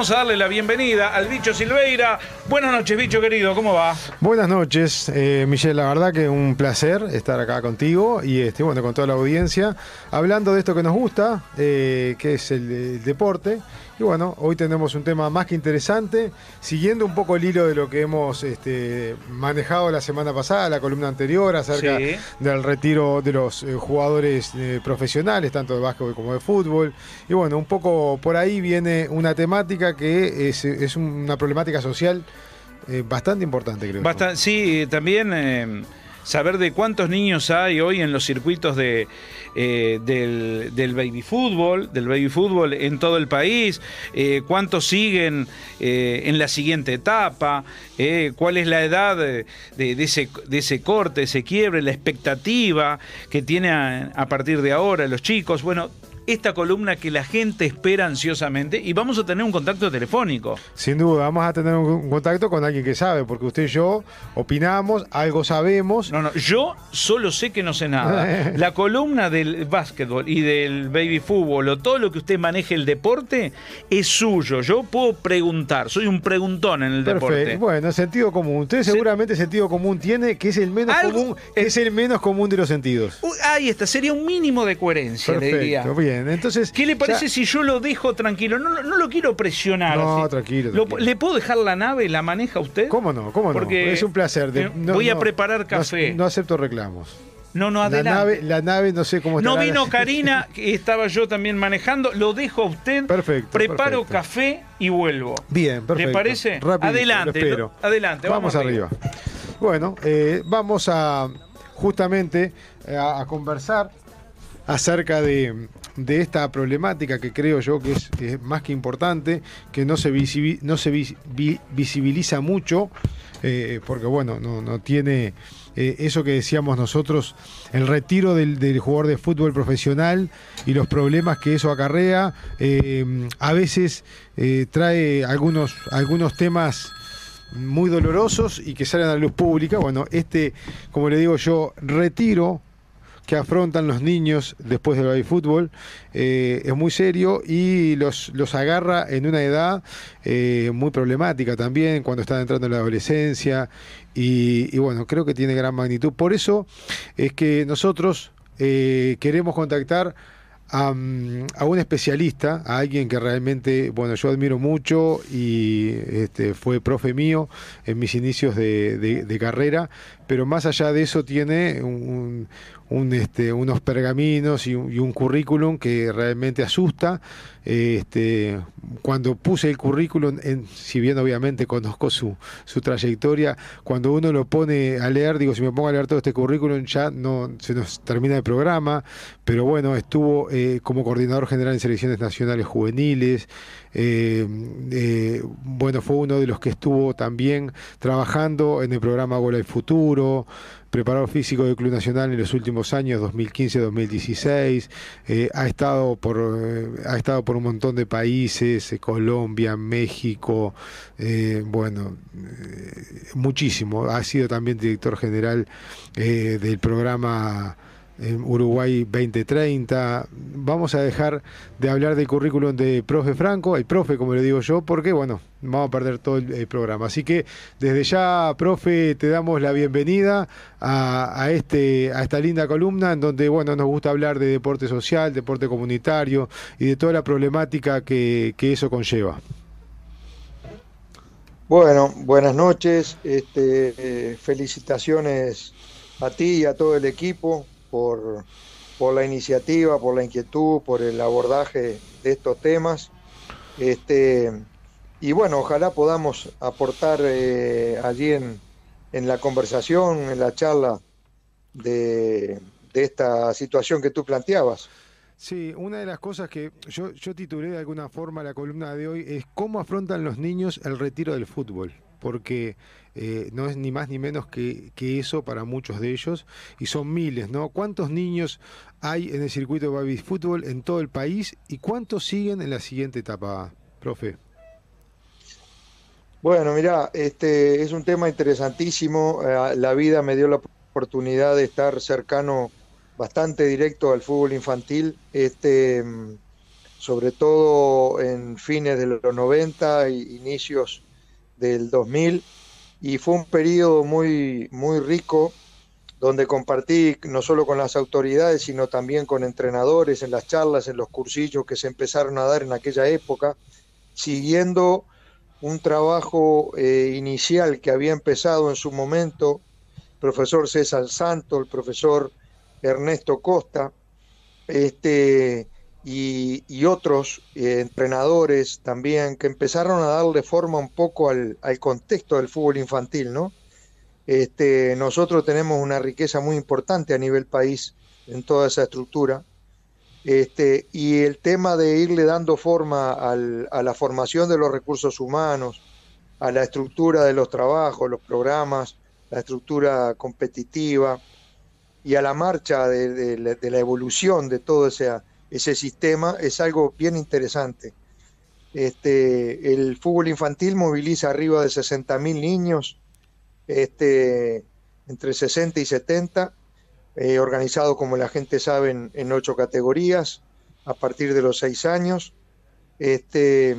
vamos a darle la bienvenida al bicho Silveira. Buenas noches, bicho querido, ¿cómo va? Buenas noches, eh, Michelle, la verdad que un placer estar acá contigo y este, bueno, con toda la audiencia, hablando de esto que nos gusta, eh, que es el, el deporte. Y bueno, hoy tenemos un tema más que interesante, siguiendo un poco el hilo de lo que hemos este, manejado la semana pasada, la columna anterior, acerca Sí. del retiro de los eh, jugadores eh, profesionales, tanto de básquetbol como de fútbol. Y bueno, un poco por ahí viene una temática que es, es una problemática social eh, bastante importante, creo. yo. Bastan- sí, también saber de cuántos niños hay hoy en los circuitos de, eh, del, del baby fútbol, del baby fútbol en todo el país, eh, cuántos siguen eh, en la siguiente etapa, eh, cuál es la edad de, de ese, de ese corte, ese quiebre, la expectativa que tiene a, a partir de ahora los chicos. Bueno, esta columna que la gente espera ansiosamente y vamos a tener un contacto telefónico. Sin duda, vamos a tener un, contacto con alguien que sabe, porque usted y yo opinamos, algo sabemos. No, no, yo solo sé que no sé nada. La columna del básquetbol y del baby fútbol o todo lo que usted maneje el deporte es suyo. Yo puedo preguntar, soy un preguntón en el deporte. Perfecto. Bueno, sentido común. Usted seguramente sentido común tiene, que es el menos Algo- común, es el menos común de los sentidos. Uy, ahí está, sería un mínimo de coherencia, le diría. Perfecto, bien. Entonces, ¿Qué le parece ya- si yo lo dejo tranquilo? No, no, no lo quiero presionar. No, así. tranquilo, Lo- tranquilo. ¿Le puedo dejar la nave? ¿La maneja usted? ¿Cómo no? ¿Cómo Porque no? Es un placer. de- eh, no- voy a no- preparar no- café. No, acepto reclamos. No, no, La adelante. nave, la nave no sé cómo No estará. vino Karina, que estaba yo también manejando. Lo dejo a usted. Perfecto, Preparo perfecto. café y vuelvo. Bien, perfecto. ¿Le parece? Rapidito, adelante, lo adelante. Vamos, arriba. Bueno, eh, vamos a justamente eh, a, a conversar acerca de, de esta problemática que creo yo que es, más que importante, que no se, no se vis- vi- visibiliza mucho, eh, porque bueno, no, no tiene eh, eso que decíamos nosotros, el retiro del, del jugador de fútbol profesional y los problemas que eso acarrea, eh, a veces trae algunos, algunos temas muy dolorosos y que salen a la luz pública. Bueno, este, como le digo yo, retiro que afrontan los niños después del baby fútbol eh, es muy serio y los, los agarra en una edad eh, muy problemática también cuando están entrando en la adolescencia y, bueno, creo que tiene gran magnitud. Por eso es que nosotros eh, queremos contactar a, mm, a un especialista, a alguien que realmente, bueno, yo admiro mucho y este, fue profe mío en mis inicios de- de carrera, pero más allá de eso tiene un, un, este, unos pergaminos y un, currículum que realmente asusta. Este, cuando puse el currículum, en, si bien obviamente conozco su, su trayectoria, cuando uno lo pone a leer, digo, si me pongo a leer todo este currículum ya no se nos termina el programa, pero bueno, estuvo eh, como coordinador general en selecciones nacionales juveniles, eh, eh, bueno, fue uno de los que estuvo también trabajando en el programa Gol al Futuro, preparador físico del Club Nacional en los últimos años, 2015-2016, eh, ha, estado por, eh, ha estado por un montón de países, eh, Colombia, México, bueno, muchísimo. Ha sido también director general del programa eh, Uruguay 2030. Vamos a dejar de hablar del currículum de profe Franco, el profe, como le digo yo, porque, bueno, vamos a perder todo el, programa. Así que desde ya, profe, te damos la bienvenida a, a este, a esta linda columna en donde, bueno, nos gusta hablar de deporte social, deporte comunitario y de toda la problemática que, que eso conlleva. Bueno, buenas noches. Este, eh, felicitaciones a ti y a todo el equipo por, por la iniciativa, por la inquietud, por el abordaje de estos temas. Este, y bueno, ojalá podamos aportar eh, allí en, en la conversación, en la charla de, de esta situación que tú planteabas. Sí, una de las cosas que yo, yo titulé de alguna forma la columna de hoy es cómo afrontan los niños el retiro del fútbol, porque eh, no es ni más ni menos que, eso para muchos de ellos, y son miles, ¿no? ¿Cuántos niños hay en el circuito de baby fútbol en todo el país y cuántos siguen en la siguiente etapa, profe? Bueno, mira, este es un tema interesantísimo. Eh, La vida me dio la oportunidad de estar cercano, bastante directo al fútbol infantil. Este, mm, sobre todo en fines de los 90 e inicios del 2000, y fue un periodo muy, muy rico donde compartí no solo con las autoridades, sino también con entrenadores en las charlas, en los cursillos que se empezaron a dar en aquella época, siguiendo un trabajo eh, inicial que había empezado en su momento profesor César Santo, el profesor Ernesto Costa, este, y, otros eh, entrenadores también que empezaron a darle forma un poco al, al contexto del fútbol infantil, ¿no? Este, nosotros tenemos una riqueza muy importante a nivel país en toda esa estructura. Este, y el tema de irle dando forma a la formación de los recursos humanos, a la estructura de los trabajos, los programas, la estructura competitiva y a la marcha de, la evolución de todo ese, ese sistema es algo bien interesante. Este, el fútbol infantil moviliza arriba de 60.000 niños este, entre 60 y 70, eh, organizado como la gente sabe en, ocho categorías a partir de los seis años, este,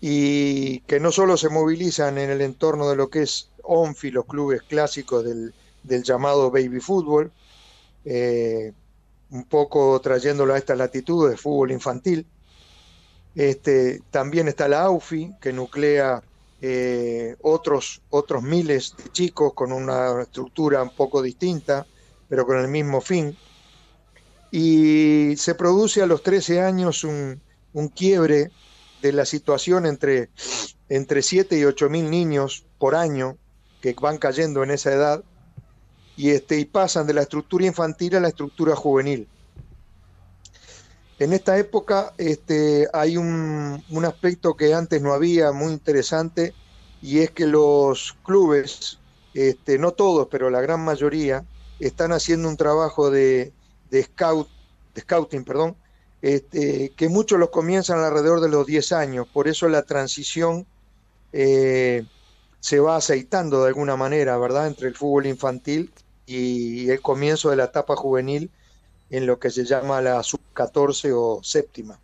y que no solo se movilizan en el entorno de lo que es ONFI, los clubes clásicos del, llamado baby fútbol, eh, un poco trayéndolo a esta latitud de fútbol infantil. Este, también está la AUFI, que nuclea eh, otros, otros miles de chicos con una estructura un poco distinta, pero con el mismo fin. Y se produce a los 13 años un, quiebre de la situación entre, entre 7 y 8 mil niños por año que van cayendo en esa edad y, este, y pasan de la estructura infantil a la estructura juvenil. En esta época este, hay un, aspecto que antes no había muy interesante y es que los clubes, este, no todos, pero la gran mayoría, están haciendo un trabajo de, scout, de scouting, perdón, este, que muchos los comienzan alrededor de los 10 años, por eso la transición eh, se va aceitando de alguna manera, ¿verdad?, entre el fútbol infantil y el comienzo de la etapa juvenil en lo que se llama la sub-14 o séptima.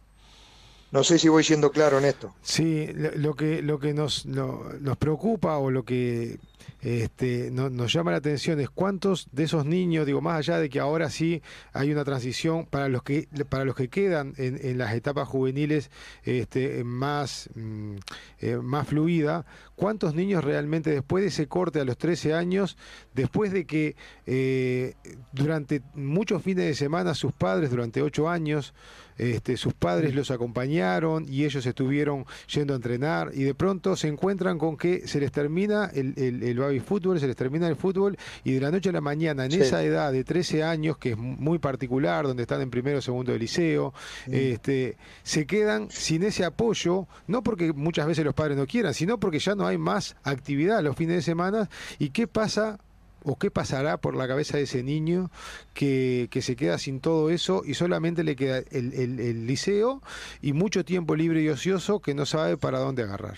No sé si voy siendo claro en esto. Sí, lo que, lo que nos, nos preocupa o lo que este, nos llama la atención es cuántos de esos niños, digo, más allá de que ahora sí hay una transición para los que, para los que quedan en, las etapas juveniles este, más, mm, eh, más fluida, cuántos niños realmente después de ese corte a los 13 años, después de que eh, durante muchos fines de semana sus padres, durante 8 años, este, sus padres los acompañaron y ellos estuvieron yendo a entrenar y de pronto se encuentran con que se les termina el, el, el baby fútbol, se les termina el fútbol y de la noche a la mañana, en esa edad de 13 años, que es muy particular, donde están en primero o segundo de liceo, mm. este, se quedan sin ese apoyo, no porque muchas veces los padres no quieran, sino porque ya no hay más actividad los fines de semana. ¿Y qué pasa o qué pasará por la cabeza de ese niño que, se queda sin todo eso y solamente le queda el, liceo y mucho tiempo libre y ocioso que no sabe para dónde agarrar.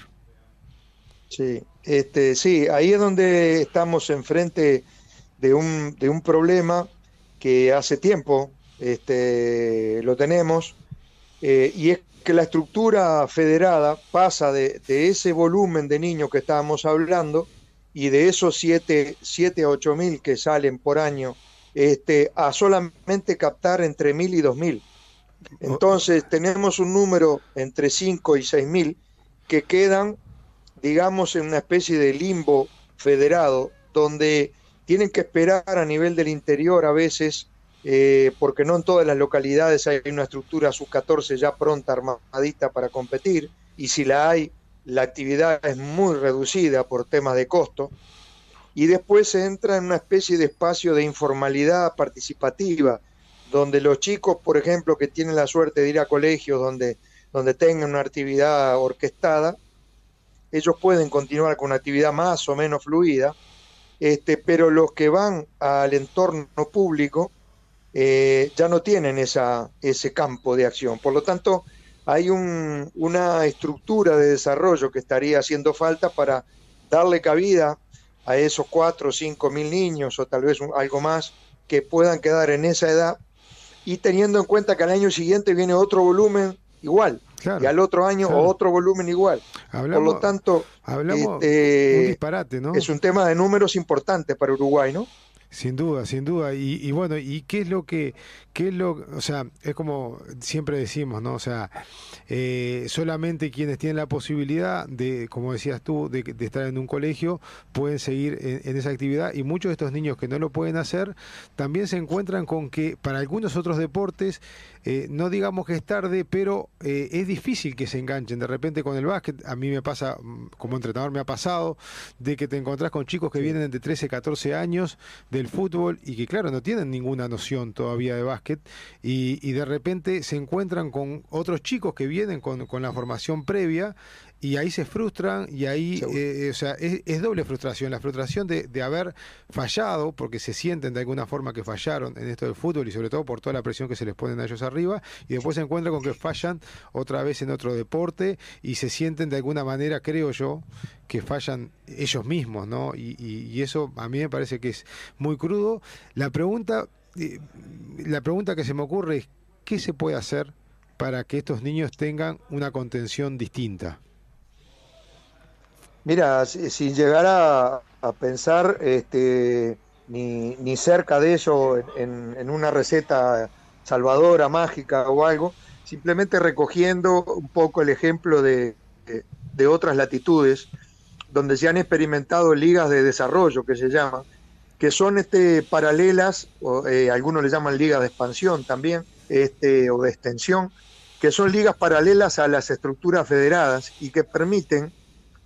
Sí, este, sí, ahí es donde estamos enfrente de un, de un problema que hace tiempo este, lo tenemos, eh, y es que la estructura federada pasa de, de ese volumen de niños que estábamos hablando, y de esos 7, a 8 mil que salen por año, este, a solamente captar entre mil y dos mil. Entonces tenemos un número entre 5 y 6 mil que quedan, digamos, en una especie de limbo federado, donde tienen que esperar a nivel del interior a veces, eh, porque no en todas las localidades hay una estructura sub-14 ya pronta, armadita para competir, y si la hay, la actividad es muy reducida por temas de costo, y después se entra en una especie de espacio de informalidad participativa, donde los chicos, por ejemplo, que tienen la suerte de ir a colegios donde, donde tengan una actividad orquestada, ellos pueden continuar con una actividad más o menos fluida, este, pero los que van al entorno público eh, ya no tienen esa, ese campo de acción. Por lo tanto, hay una estructura de desarrollo que estaría haciendo falta para darle cabida a esos cuatro o cinco mil niños o tal vez algo más que puedan quedar en esa edad y teniendo en cuenta que al año siguiente viene otro volumen igual. y al otro año otro volumen igual. Por lo tanto, hablamos este, un disparate, ¿no? Es un tema de números importantes para Uruguay, ¿no? Sin duda, sin duda. Y, bueno, ¿y qué es lo que, qué es lo, o sea, es como siempre decimos, ¿no? O sea, eh, solamente quienes tienen la posibilidad de, como decías tú, de, estar en un colegio, pueden seguir en, esa actividad. Y muchos de estos niños que no lo pueden hacer, también se encuentran con que para algunos otros deportes, eh, no digamos que es tarde, pero eh, es difícil que se enganchen. De repente con el básquet, a mí me pasa, mm, como entrenador me ha pasado, de que te encontrás con chicos que vienen de 13, 14 años, de fútbol y que claro, no tienen ninguna noción todavía de básquet y, de repente se encuentran con otros chicos que vienen con, con la formación previa y ahí se frustran y ahí, eh, o sea, es, doble frustración, la frustración de, de, haber fallado, porque se sienten de alguna forma que fallaron en esto del fútbol y sobre todo por toda la presión que se les ponen a ellos arriba, y después se encuentran con que fallan otra vez en otro deporte y se sienten de alguna manera, creo yo, que fallan ellos mismos, ¿no? Y, y, eso a mí me parece que es muy crudo. La pregunta, eh, la pregunta que se me ocurre es, ¿qué se puede hacer para que estos niños tengan una contención distinta? Mira, sin llegar a, pensar este, ni, ni, cerca de eso en, una receta salvadora, mágica o algo, simplemente recogiendo un poco el ejemplo de, de, otras latitudes, donde se han experimentado ligas de desarrollo, que se llaman, que son este, paralelas, o, eh, algunos le llaman ligas de expansión también, este, o de extensión, que son ligas paralelas a las estructuras federadas y que permiten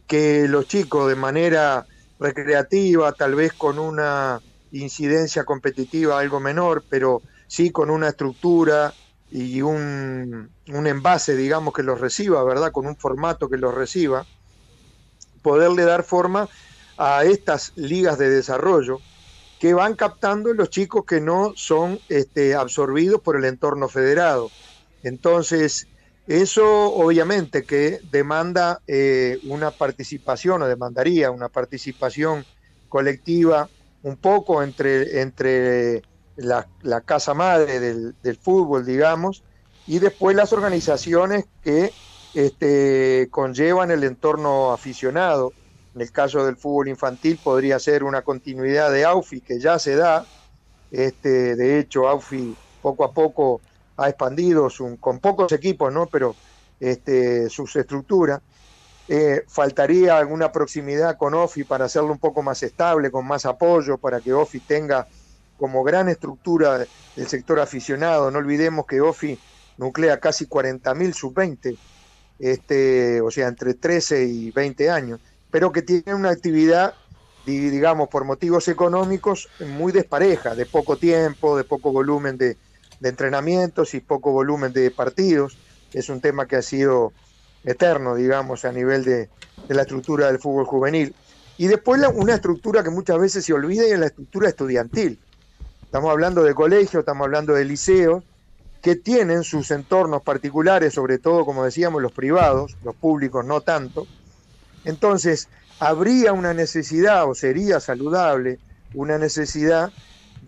que los chicos de manera recreativa, tal vez con una incidencia competitiva algo menor, pero sí con una estructura y un, envase, digamos, que los reciba, ¿verdad? Con un formato que los reciba, poderle dar forma a estas ligas de desarrollo que van captando los chicos que no son este, absorbidos por el entorno federado. Entonces, eso obviamente que demanda eh, una participación o demandaría una participación colectiva un poco entre, entre la, casa madre del, fútbol, digamos, y después las organizaciones que este, conllevan el entorno aficionado. En el caso del fútbol infantil podría ser una continuidad de AUFI que ya se da. Este, de hecho, AUFI poco a poco ha expandido con pocos equipos, ¿no? Pero este, sus estructuras. Eh, faltaría alguna proximidad con OFI para hacerlo un poco más estable, con más apoyo, para que OFI tenga como gran estructura el sector aficionado. No olvidemos que OFI nuclea casi 40.000 sub-20, este, o sea, entre 13 y 20 años, pero que tiene una actividad, digamos, por motivos económicos muy despareja, de poco tiempo, de poco volumen de, de entrenamientos y poco volumen de partidos. Es un tema que ha sido eterno, digamos, a nivel de, la estructura del fútbol juvenil. Y después una estructura que muchas veces se olvida y es la estructura estudiantil. Estamos hablando de colegios, estamos hablando de liceos, que tienen sus entornos particulares, sobre todo, como decíamos, los privados, los públicos no tanto. Entonces, habría una necesidad, o sería saludable, una necesidad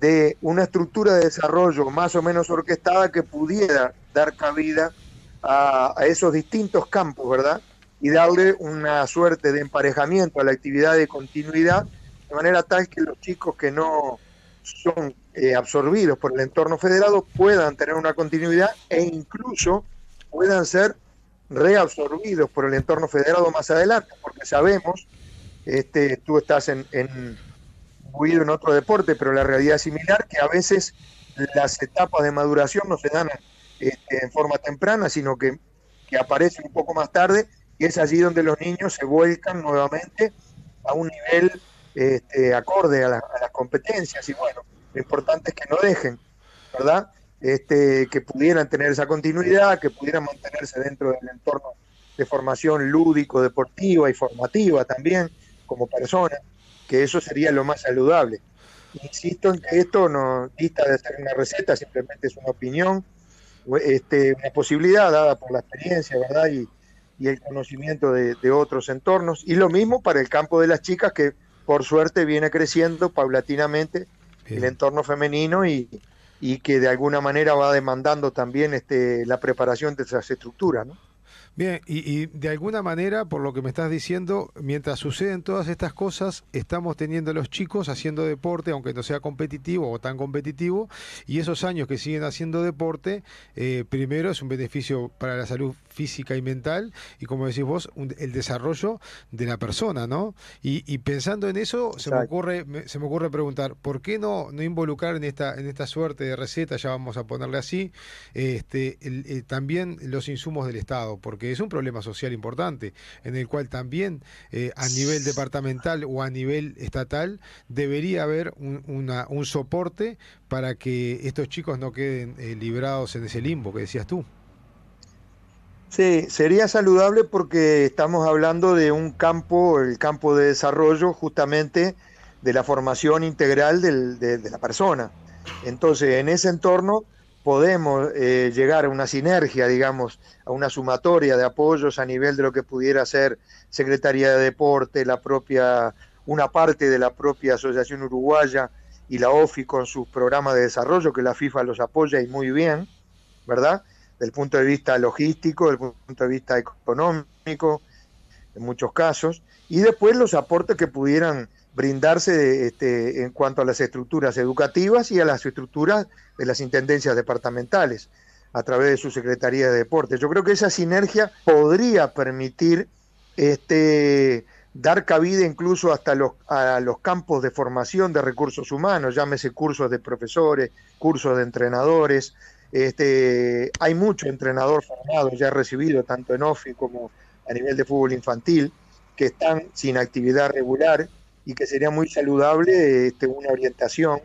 de una estructura de desarrollo más o menos orquestada que pudiera dar cabida a, esos distintos campos, ¿verdad? Y darle una suerte de emparejamiento a la actividad de continuidad, de manera tal que los chicos que no son eh, absorbidos por el entorno federado puedan tener una continuidad e incluso puedan ser reabsorbidos por el entorno federado más adelante, porque sabemos, este, tú estás en en otro deporte, pero la realidad es similar, que a veces las etapas de maduración no se dan este, en forma temprana, sino que, que aparecen un poco más tarde, y es allí donde los niños se vuelcan nuevamente a un nivel este, acorde a, las competencias. Y bueno, lo importante es que no dejen, ¿verdad? Este, que pudieran tener esa continuidad, que pudieran mantenerse dentro del entorno de formación lúdico, deportiva y formativa también como personas que eso sería lo más saludable. Insisto en que esto no dista de ser una receta, simplemente es una opinión, este, una posibilidad dada por la experiencia, ¿verdad? Y, el conocimiento de, otros entornos. Y lo mismo para el campo de las chicas, que por suerte viene creciendo paulatinamente el entorno femenino y, y que de alguna manera va demandando también este, la preparación de esas estructuras. ¿no? Bien, y, de alguna manera, por lo que me estás diciendo, mientras suceden todas estas cosas, estamos teniendo a los chicos haciendo deporte, aunque no sea competitivo o tan competitivo, y esos años que siguen haciendo deporte, eh, primero es un beneficio para la salud física y mental, y como decís vos, el desarrollo de la persona, ¿no? Y, pensando en eso, se me, ocurre, se me ocurre preguntar, ¿por qué no, no involucrar en esta, en esta suerte de receta, ya vamos a ponerle así, este, eh, también los insumos del Estado? Porque es un problema social importante, en el cual también eh, a nivel departamental o a nivel estatal debería haber un, un soporte para que estos chicos no queden eh, librados en ese limbo que decías tú. Sí, sería saludable porque estamos hablando de un campo, el campo de desarrollo justamente de la formación integral de la persona. Entonces, en ese entorno podemos eh, llegar a una sinergia, digamos, a una sumatoria de apoyos a nivel de lo que pudiera ser Secretaría de Deporte, la propia, una parte de la propia Asociación Uruguaya y la OFI con sus programas de desarrollo, que la FIFA los apoya y muy bien, ¿verdad? Del punto de vista logístico, del punto de vista económico, en muchos casos, y después los aportes que pudieran brindarse este, en cuanto a las estructuras educativas y a las estructuras de las intendencias departamentales a través de su Secretaría de Deportes. Yo creo que esa sinergia podría permitir este, dar cabida incluso hasta los, a los campos de formación de recursos humanos, llámese cursos de profesores, cursos de entrenadores. Este, hay mucho entrenador formado, ya recibido tanto en OFI como a nivel de fútbol infantil, que están sin actividad regular y que sería muy saludable este, una orientación,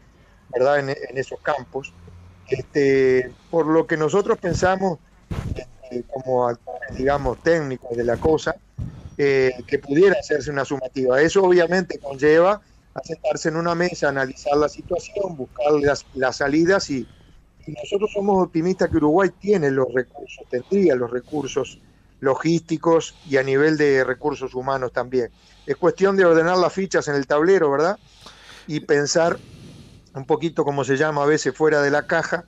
¿verdad?, en, esos campos. Este, por lo que nosotros pensamos, este, como digamos, técnicos de la cosa, eh, que pudiera hacerse una sumativa. Eso obviamente conlleva a sentarse en una mesa, analizar la situación, buscar las, las salidas y, y, nosotros somos optimistas que Uruguay tiene los recursos, tendría los recursos logísticos y a nivel de recursos humanos también. Es cuestión de ordenar las fichas en el tablero, ¿verdad? Y pensar un poquito como se llama a veces fuera de la caja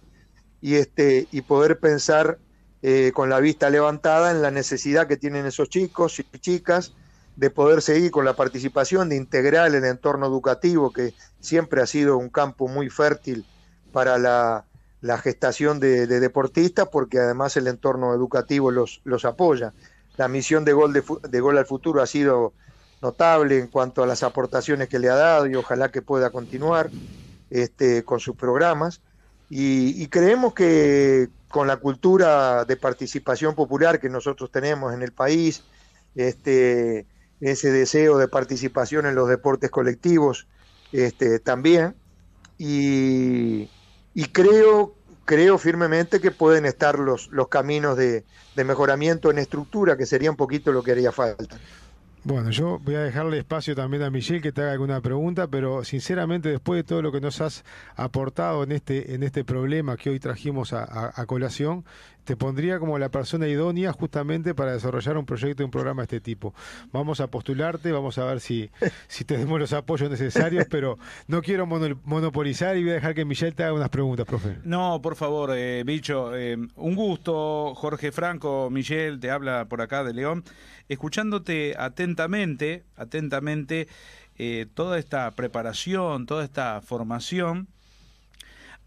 y este y poder pensar eh, con la vista levantada en la necesidad que tienen esos chicos y chicas de poder seguir con la participación, de integrar el entorno educativo, que siempre ha sido un campo muy fértil para la, gestación de, deportistas, porque además el entorno educativo los, los apoya. La misión de gol, de gol al futuro ha sido notable en cuanto a las aportaciones que le ha dado y ojalá que pueda continuar este, con sus programas. Y, creemos que con la cultura de participación popular que nosotros tenemos en el país, este, ese deseo de participación en los deportes colectivos este, también, y, creo, creo firmemente que pueden estar los, los caminos de, de mejoramiento en estructura, que sería un poquito lo que haría falta. Bueno, yo voy a dejarle espacio también a Michelle que te haga alguna pregunta, pero sinceramente después de todo lo que nos has aportado en este, en este problema que hoy trajimos a, colación, te pondría como la persona idónea justamente para desarrollar un proyecto y un programa de este tipo. Vamos a postularte, vamos a ver si, si tenemos los apoyos necesarios, pero no quiero monopolizar y voy a dejar que Michelle te haga unas preguntas, profe. No, por favor, eh, bicho, eh, un gusto, Jorge Franco, Michelle, te habla por acá de León escuchándote atentamente, atentamente, eh, toda esta preparación, toda esta formación,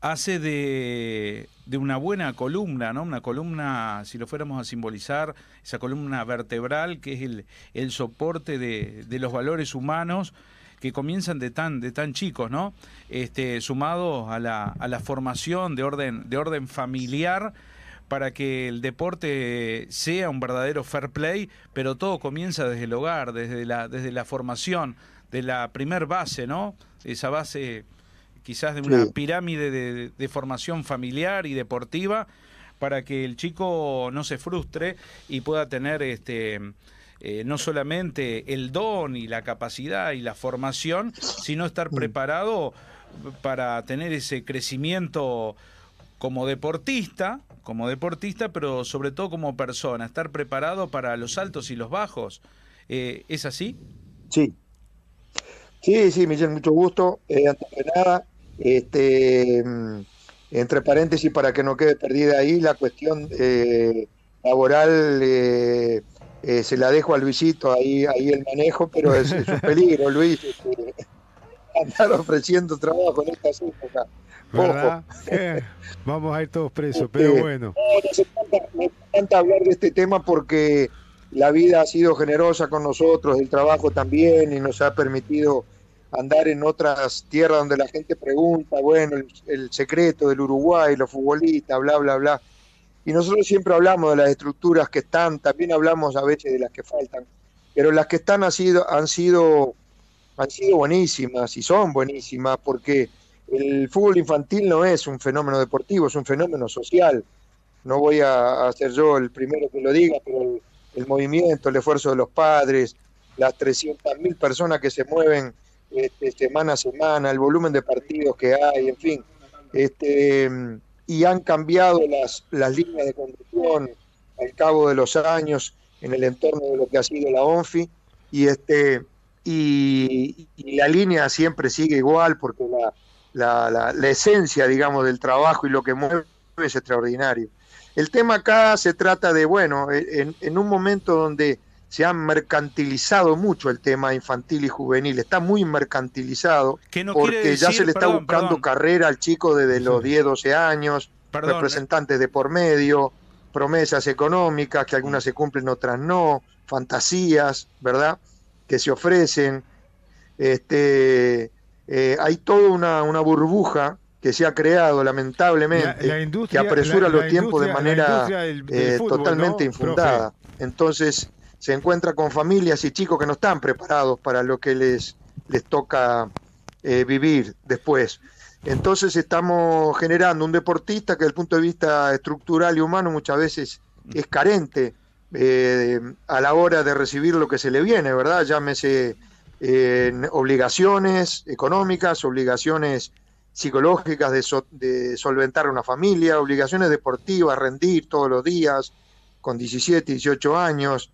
hace de, de, una buena columna, ¿no? Una columna, si lo fuéramos a simbolizar, esa columna vertebral que es el, el soporte de, de, los valores humanos que comienzan de tan, de tan chicos, ¿no? Este, sumados a la, a la formación de orden, de orden familiar para que el deporte sea un verdadero fair play, pero todo comienza desde el hogar, desde la, desde la formación, de la primer base, ¿no? Esa base quizás de una pirámide de, formación familiar y deportiva para que el chico no se frustre y pueda tener este eh, no solamente el don y la capacidad y la formación, sino estar mm. preparado para tener ese crecimiento como deportista, como deportista, pero sobre todo como persona, estar preparado para los altos y los bajos. Eh, ¿Es así? Sí. Sí, sí, Miguel, mucho gusto. Eh, antes de nada, este, entre paréntesis para que no quede perdida ahí, la cuestión eh, laboral eh, eh, se la dejo a Luisito ahí, ahí el manejo, pero es, un peligro, Luis, este, andar ofreciendo trabajo en esta época. vamos a ir todos presos, pero este, bueno. me encanta hablar de este tema porque la vida ha sido generosa con nosotros, el trabajo también, y nos ha permitido andar en otras tierras donde la gente pregunta, bueno, el, secreto del Uruguay, los futbolistas, bla, bla, bla. Y nosotros siempre hablamos de las estructuras que están, también hablamos a veces de las que faltan, pero las que están han sido, han sido, han sido buenísimas y son buenísimas porque el fútbol infantil no es un fenómeno deportivo, es un fenómeno social. No voy a, ser yo el primero que lo diga, pero el, el movimiento, el esfuerzo de los padres, las 300.000 personas que se mueven este, semana a semana, el volumen de partidos que hay, en fin. Este, y han cambiado las, las líneas de conducción al cabo de los años en el entorno de lo que ha sido la ONFI y este y, la línea siempre sigue igual porque la, la, la, esencia digamos del trabajo y lo que mueve es extraordinario el tema acá se trata de bueno en, en un momento donde se ha mercantilizado mucho el tema infantil y juvenil, está muy mercantilizado porque ya se le está buscando carrera al chico desde los 10, 12 años, representantes de por medio, promesas económicas, que algunas se cumplen, otras no, fantasías, ¿verdad? Que se ofrecen. Este, eh, hay toda una, una, burbuja que se ha creado lamentablemente, que apresura los tiempos de manera eh, totalmente infundada. Entonces, se encuentra con familias y chicos que no están preparados para lo que les, les toca eh, vivir después. Entonces estamos generando un deportista que desde el punto de vista estructural y humano muchas veces es carente eh, a la hora de recibir lo que se le viene, ¿verdad? Llámese eh, obligaciones económicas, obligaciones psicológicas de, de solventar una familia, obligaciones deportivas, rendir todos los días con 17, 18 años,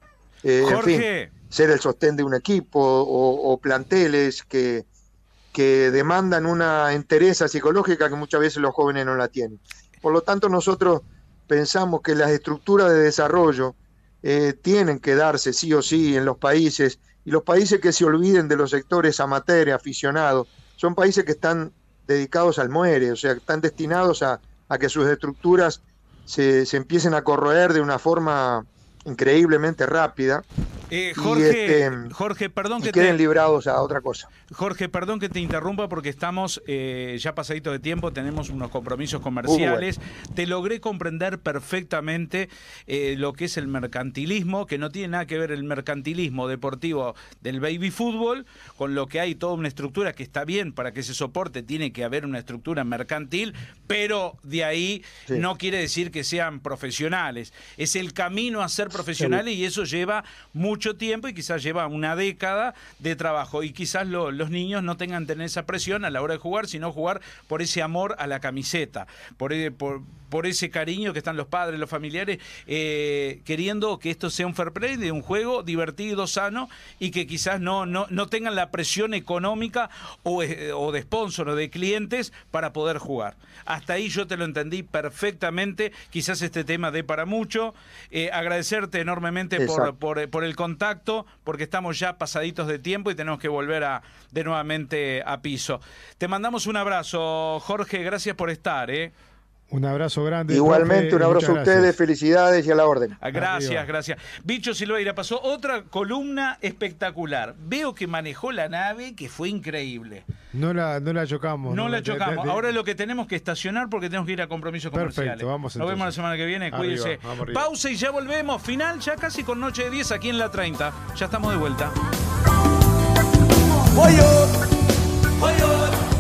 eh, ser el sostén de un equipo o, planteles que, que demandan una entereza psicológica que muchas veces los jóvenes no la tienen. Por lo tanto, nosotros pensamos que las estructuras de desarrollo eh, tienen que darse sí o sí en los países, y los países que se olviden de los sectores amateur, aficionados, son países que están dedicados al muere, o sea, están destinados a, a que sus estructuras se, se, empiecen a corroer de una forma increíblemente rápida. Eh, Jorge, este, Jorge, perdón que queden librados a otra cosa. Jorge, perdón que te interrumpa porque estamos eh, ya pasadito de tiempo, tenemos unos compromisos comerciales. Te logré comprender perfectamente eh, lo que es el mercantilismo, que no tiene nada que ver el mercantilismo deportivo del baby fútbol con lo que hay toda una estructura que está bien para que se soporte, tiene que haber una estructura mercantil, pero de ahí no quiere decir que sean profesionales. Es el camino a ser profesionales y eso lleva mucho tiempo y quizás lleva una década de trabajo. Y quizás los niños no tengan tener esa presión a la hora de jugar, sino jugar por ese amor a la camiseta, por, e, por, por ese cariño que están los padres, los familiares, eh, queriendo que esto sea un fair play, de un juego divertido, sano y que quizás no, no, no tengan la presión económica o, eh, o de sponsor o de clientes para poder jugar. Hasta ahí yo te lo entendí perfectamente, quizás este tema dé para mucho. Eh, agradecer enormemente por, por, el contacto, porque estamos ya pasaditos de tiempo y tenemos que volver a, de nuevamente a piso. Te mandamos un abrazo, Jorge, gracias por estar. ¿eh? Un abrazo grande. Igualmente, un abrazo a ustedes, felicidades y a la orden. Ah, gracias, gracias. Bicho Silveira, pasó otra columna espectacular. Veo que manejó la nave, que fue increíble. No la, no la chocamos. No, la chocamos. Ahora lo que tenemos que estacionar porque tenemos que ir a compromisos comerciales. Perfecto, vamos Nos vemos la semana que viene, cuídense. Pausa y ya volvemos. Final ya casi con Noche de 10 aquí en la 30. Ya estamos de vuelta. Oye, oye.